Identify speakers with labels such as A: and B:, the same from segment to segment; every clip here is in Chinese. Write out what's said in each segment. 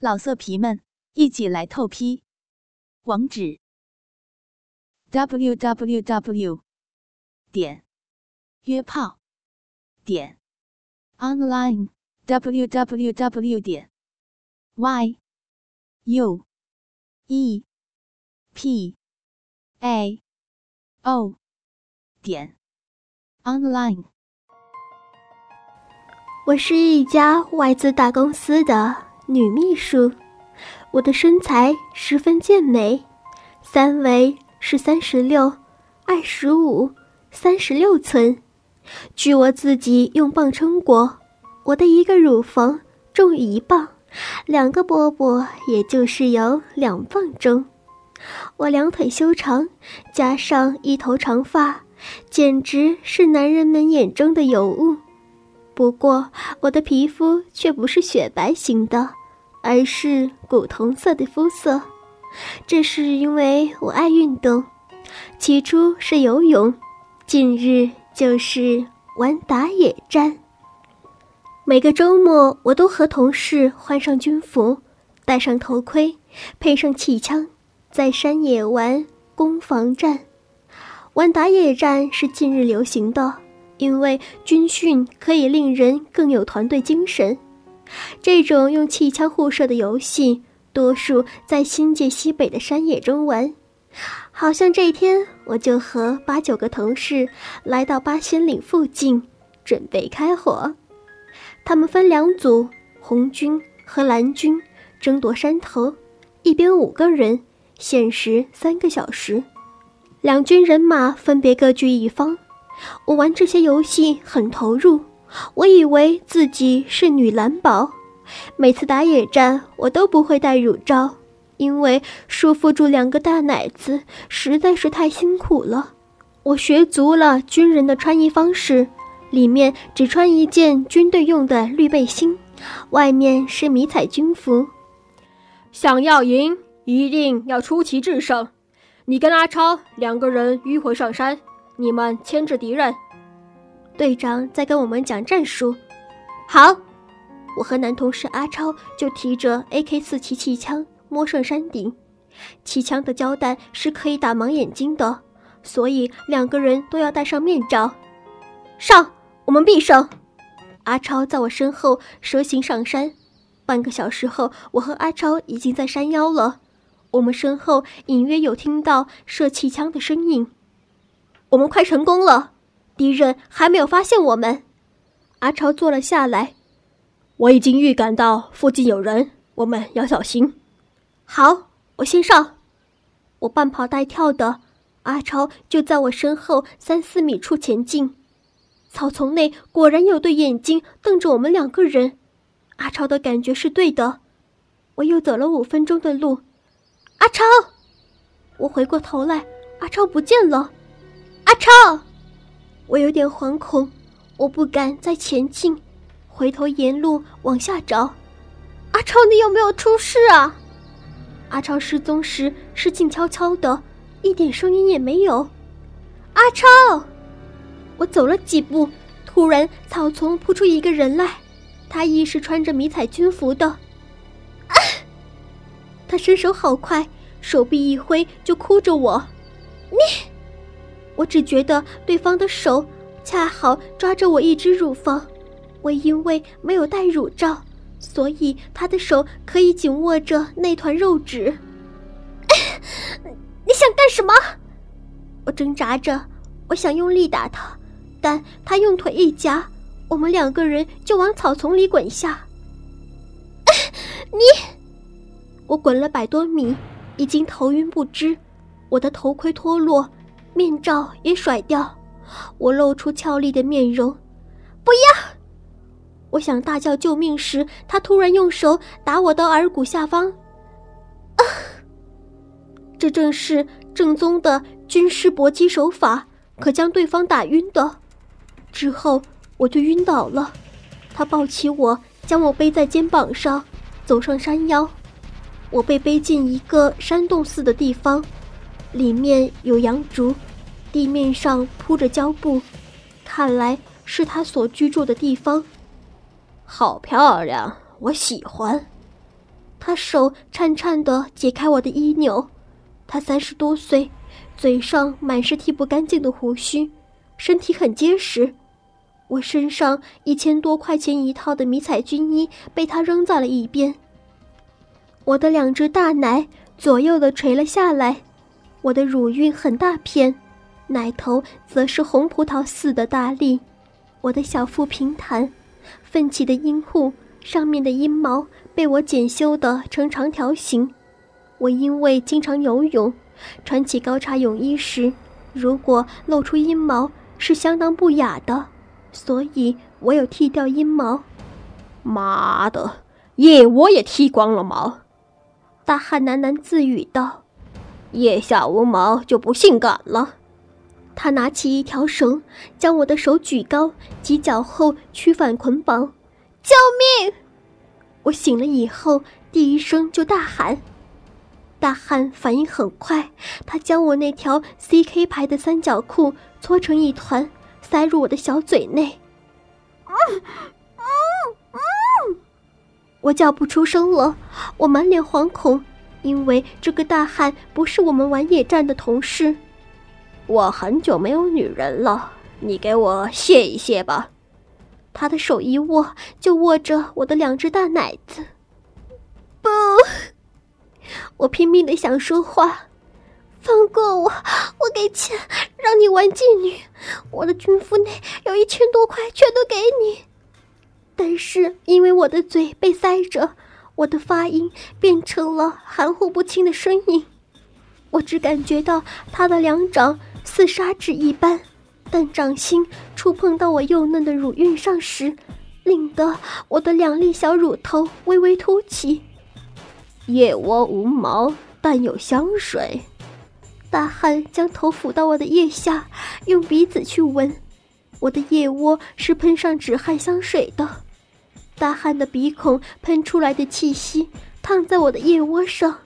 A: 老色皮们，一起来透批！网址：w w w 点约炮点 online w w w 点 y u e p a o 点 online。
B: 我是一家外资大公司的。女秘书，我的身材十分健美，三围是三十六、二十五、三十六寸。据我自己用磅称过，我的一个乳房重一磅，两个波波也就是有两磅重。我两腿修长，加上一头长发，简直是男人们眼中的尤物。不过，我的皮肤却不是雪白型的。而是古铜色的肤色，这是因为我爱运动。起初是游泳，近日就是玩打野战。每个周末，我都和同事换上军服，戴上头盔，配上气枪，在山野玩攻防战。玩打野战是近日流行的，因为军训可以令人更有团队精神。这种用气枪互射的游戏，多数在新界西北的山野中玩。好像这天，我就和八九个同事来到八仙岭附近，准备开火。他们分两组，红军和蓝军争夺山头，一边五个人，限时三个小时。两军人马分别各据一方。我玩这些游戏很投入。我以为自己是女蓝宝，每次打野战我都不会带乳罩，因为束缚住两个大奶子实在是太辛苦了。我学足了军人的穿衣方式，里面只穿一件军队用的绿背心，外面是迷彩军服。
C: 想要赢，一定要出奇制胜。你跟阿超两个人迂回上山，你们牵制敌人。
B: 队长在跟我们讲战术。好，我和男同事阿超就提着 AK 四七气枪摸上山顶。气枪的胶弹是可以打盲眼睛的，所以两个人都要戴上面罩。上，我们必胜！阿超在我身后蛇形上山。半个小时后，我和阿超已经在山腰了。我们身后隐约有听到射气枪的声音。我们快成功了！敌人还没有发现我们，阿超坐了下来。
C: 我已经预感到附近有人，我们要小心。
B: 好，我先上。我半跑带跳的，阿超就在我身后三四米处前进。草丛内果然有对眼睛瞪着我们两个人。阿超的感觉是对的。我又走了五分钟的路，阿超，我回过头来，阿超不见了。阿超。我有点惶恐，我不敢再前进，回头沿路往下找。阿超，你有没有出事啊？阿超失踪时是静悄悄的，一点声音也没有。阿超，我走了几步，突然草丛扑出一个人来，他亦是穿着迷彩军服的。啊！他身手好快，手臂一挥就箍着我。你。我只觉得对方的手恰好抓着我一只乳房，我因为没有戴乳罩，所以他的手可以紧握着那团肉纸。你想干什么？我挣扎着，我想用力打他，但他用腿一夹，我们两个人就往草丛里滚下。你，我滚了百多米，已经头晕不知，我的头盔脱落。面罩也甩掉，我露出俏丽的面容。不要！我想大叫救命时，他突然用手打我的耳骨下方。啊！这正是正宗的军师搏击手法，可将对方打晕的。之后我就晕倒了。他抱起我，将我背在肩膀上，走上山腰。我被背进一个山洞似的地方，里面有羊竹。地面上铺着胶布，看来是他所居住的地方。
C: 好漂亮，我喜欢。
B: 他手颤颤地解开我的衣纽。他三十多岁，嘴上满是剃不干净的胡须，身体很结实。我身上一千多块钱一套的迷彩军衣被他扔在了一边。我的两只大奶左右的垂了下来，我的乳晕很大片，奶头则是红葡萄似的大粒。我的小腹平坦，奋起的阴户上面的阴毛被我剪修的成长条形。我因为经常游泳，穿起高叉泳衣时，如果露出阴毛是相当不雅的，所以我有剃掉阴毛。
C: 妈的，腋窝也剃光了毛！
B: 大汉喃喃自语道：“
C: 腋下无毛就不性感了。”
B: 他拿起一条绳，将我的手举高，及脚后屈反捆绑。救命！我醒了以后，第一声就大喊。大汉反应很快，他将我那条 CK 牌的三角裤搓成一团，塞入我的小嘴内。嗯嗯嗯！我叫不出声了，我满脸惶恐，因为这个大汉不是我们玩野战的同事。
C: 我很久没有女人了，你给我谢一谢吧。
B: 他的手一握，就握着我的两只大奶子。不，我拼命的想说话，放过我，我给钱让你玩妓女，我的军服内有一千多块，全都给你。但是因为我的嘴被塞着，我的发音变成了含糊不清的声音。我只感觉到他的两掌。似砂纸一般，但掌心触碰到我幼嫩的乳晕上时，令得我的两粒小乳头微微凸起。
C: 腋窝无毛，但有香水。
B: 大汉将头抚到我的腋下，用鼻子去闻。我的腋窝是喷上止汗香水的。大汉的鼻孔喷出来的气息烫在我的腋窝上，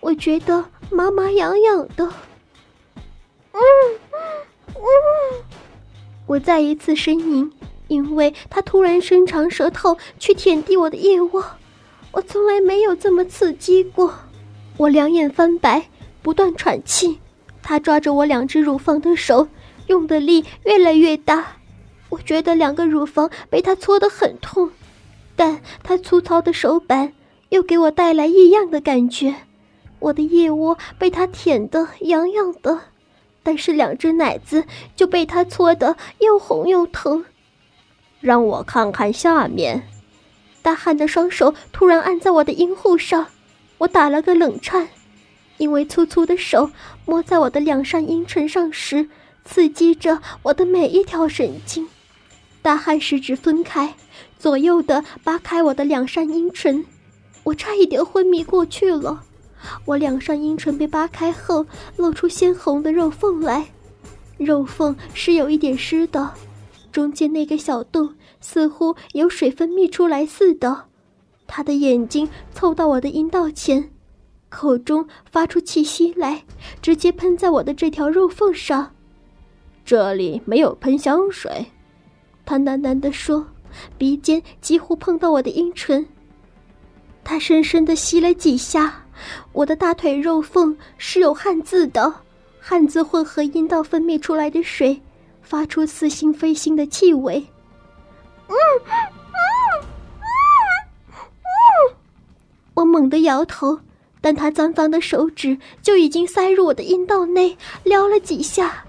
B: 我觉得麻麻痒痒的。嗯嗯嗯！我再一次呻吟，因为他突然伸长舌头去舔舐我的腋窝，我从来没有这么刺激过。我两眼翻白，不断喘气。他抓着我两只乳房的手，用的力越来越大。我觉得两个乳房被他搓得很痛，但他粗糙的手板又给我带来异样的感觉。我的腋窝被他舔得痒痒的。但是两只奶子就被他搓得又红又疼，
C: 让我看看下面。
B: 大汉的双手突然按在我的阴户上，我打了个冷颤，因为粗粗的手摸在我的两扇阴唇上时，刺激着我的每一条神经。大汉十指分开，左右的扒开我的两扇阴唇，我差一点昏迷过去了。我两上阴唇被扒开后，露出鲜红的肉缝来，肉缝是有一点湿的，中间那个小洞似乎有水分泌出来似的。他的眼睛凑到我的阴道前，口中发出气息来，直接喷在我的这条肉缝上。
C: 这里没有喷香水，
B: 他喃喃地说，鼻尖几乎碰到我的阴唇。他深深地吸了几下。我的大腿肉缝是有汗渍的，汗渍混合阴道分泌出来的水，发出似腥非腥的气味。嗯嗯嗯嗯，我猛地摇头，但他脏脏的手指就已经塞入我的阴道内，撩了几下。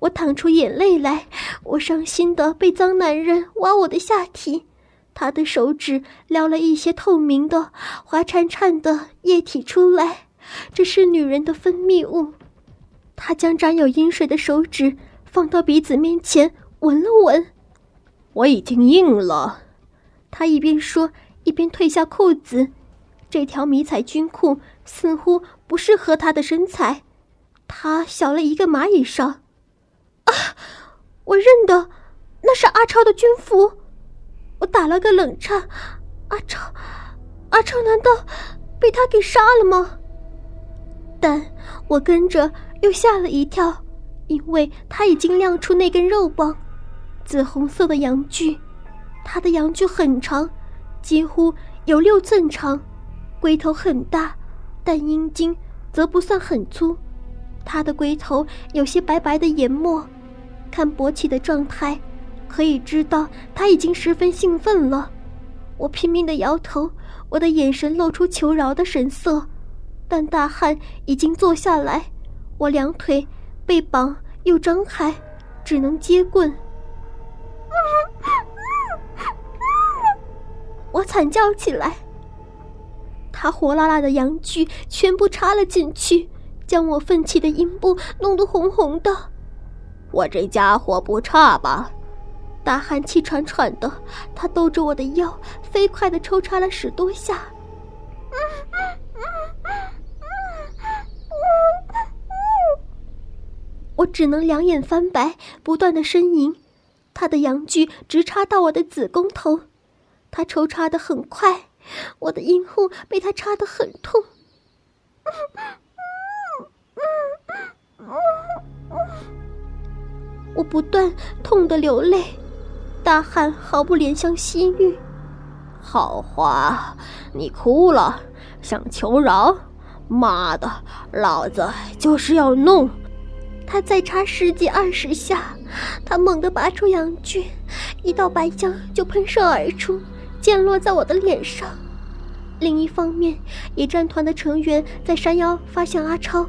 B: 我淌出眼泪来，我伤心的被脏男人挖我的下体。他的手指撩了一些透明的、滑潺潺的液体出来，这是女人的分泌物。他将沾有阴水的手指放到鼻子面前闻了闻，
C: 我已经硬了。
B: 他一边说一边褪下裤子，这条迷彩军裤似乎不适合他的身材，他小了一个蚂蚁上。啊！我认得，那是阿超的军服。我打了个冷颤，阿超，阿超难道被他给杀了吗？但我跟着又吓了一跳，因为他已经亮出那根肉棒，紫红色的阳具，他的阳具很长，几乎有六寸长，龟头很大，但阴茎则不算很粗。他的龟头有些白白的研沫，看勃起的状态，可以知道他已经十分兴奋了。我拼命的摇头，我的眼神露出求饶的神色，但大汉已经坐下来，我两腿被绑又张开，只能接棍。我惨叫起来，他火辣辣的阳具全部插了进去，将我奋起的阴部弄得红红的。我这家伙不差吧？大汉气喘喘的，他兜着我的腰，飞快的抽插了十多下。我只能两眼翻白，不断的呻吟。他的阳具直插到我的子宫头，他抽插的很快，我的阴户被他插的很痛。我不断痛的流泪，大汉毫不怜香惜玉。好花，你哭了，想求饶？妈的，老子就是要弄！他再插十几二十下，他猛地拔出阳具，一道白浆就喷射而出，溅落在我的脸上。另一方面，野战团的成员在山腰发现阿超，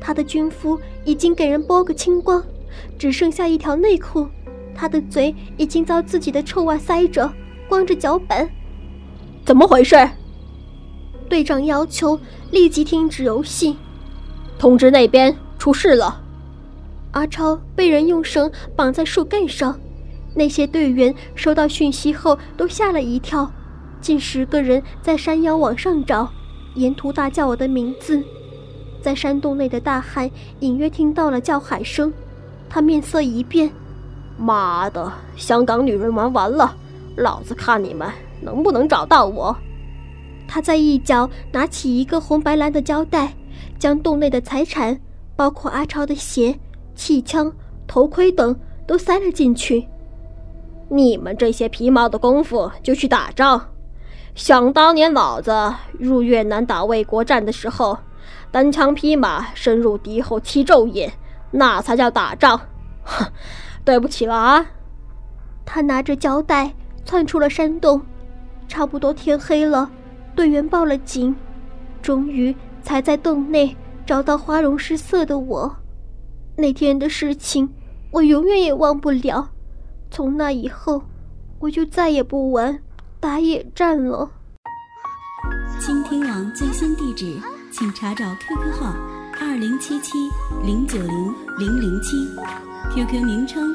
B: 他的军服已经给人剥个清光，只剩下一条内裤，他的嘴已经遭自己的臭袜塞着，光着脚板。
C: 怎么回事？
B: 队长要求立即停止游戏，
C: 通知那边出事了。
B: 阿超被人用绳绑在树干上，那些队员收到讯息后都吓了一跳，近十个人在山腰往上找，沿途大叫我的名字。在山洞内的大汉隐约听到了叫喊声，他面色一变：“
C: 妈的，香港女人玩完了，老子看你们能不能找到我！”
B: 他在一角拿起一个红白蓝的胶带，将洞内的财产，包括阿超的鞋。气枪、头盔等都塞了进去。
C: 你们这些皮毛的功夫就去打仗？想当年老子入越南打卫国战的时候，单枪匹马深入敌后七昼夜，那才叫打仗。哼，对不起了啊！
B: 他拿着胶带窜出了山洞。差不多天黑了，队员报了警，终于才在洞内找到花容失色的我。那天的事情，我永远也忘不了。从那以后，我就再也不玩打野战了。
A: 倾听网最新地址，请查找 QQ 号二零七七零九零零零七，QQ 名称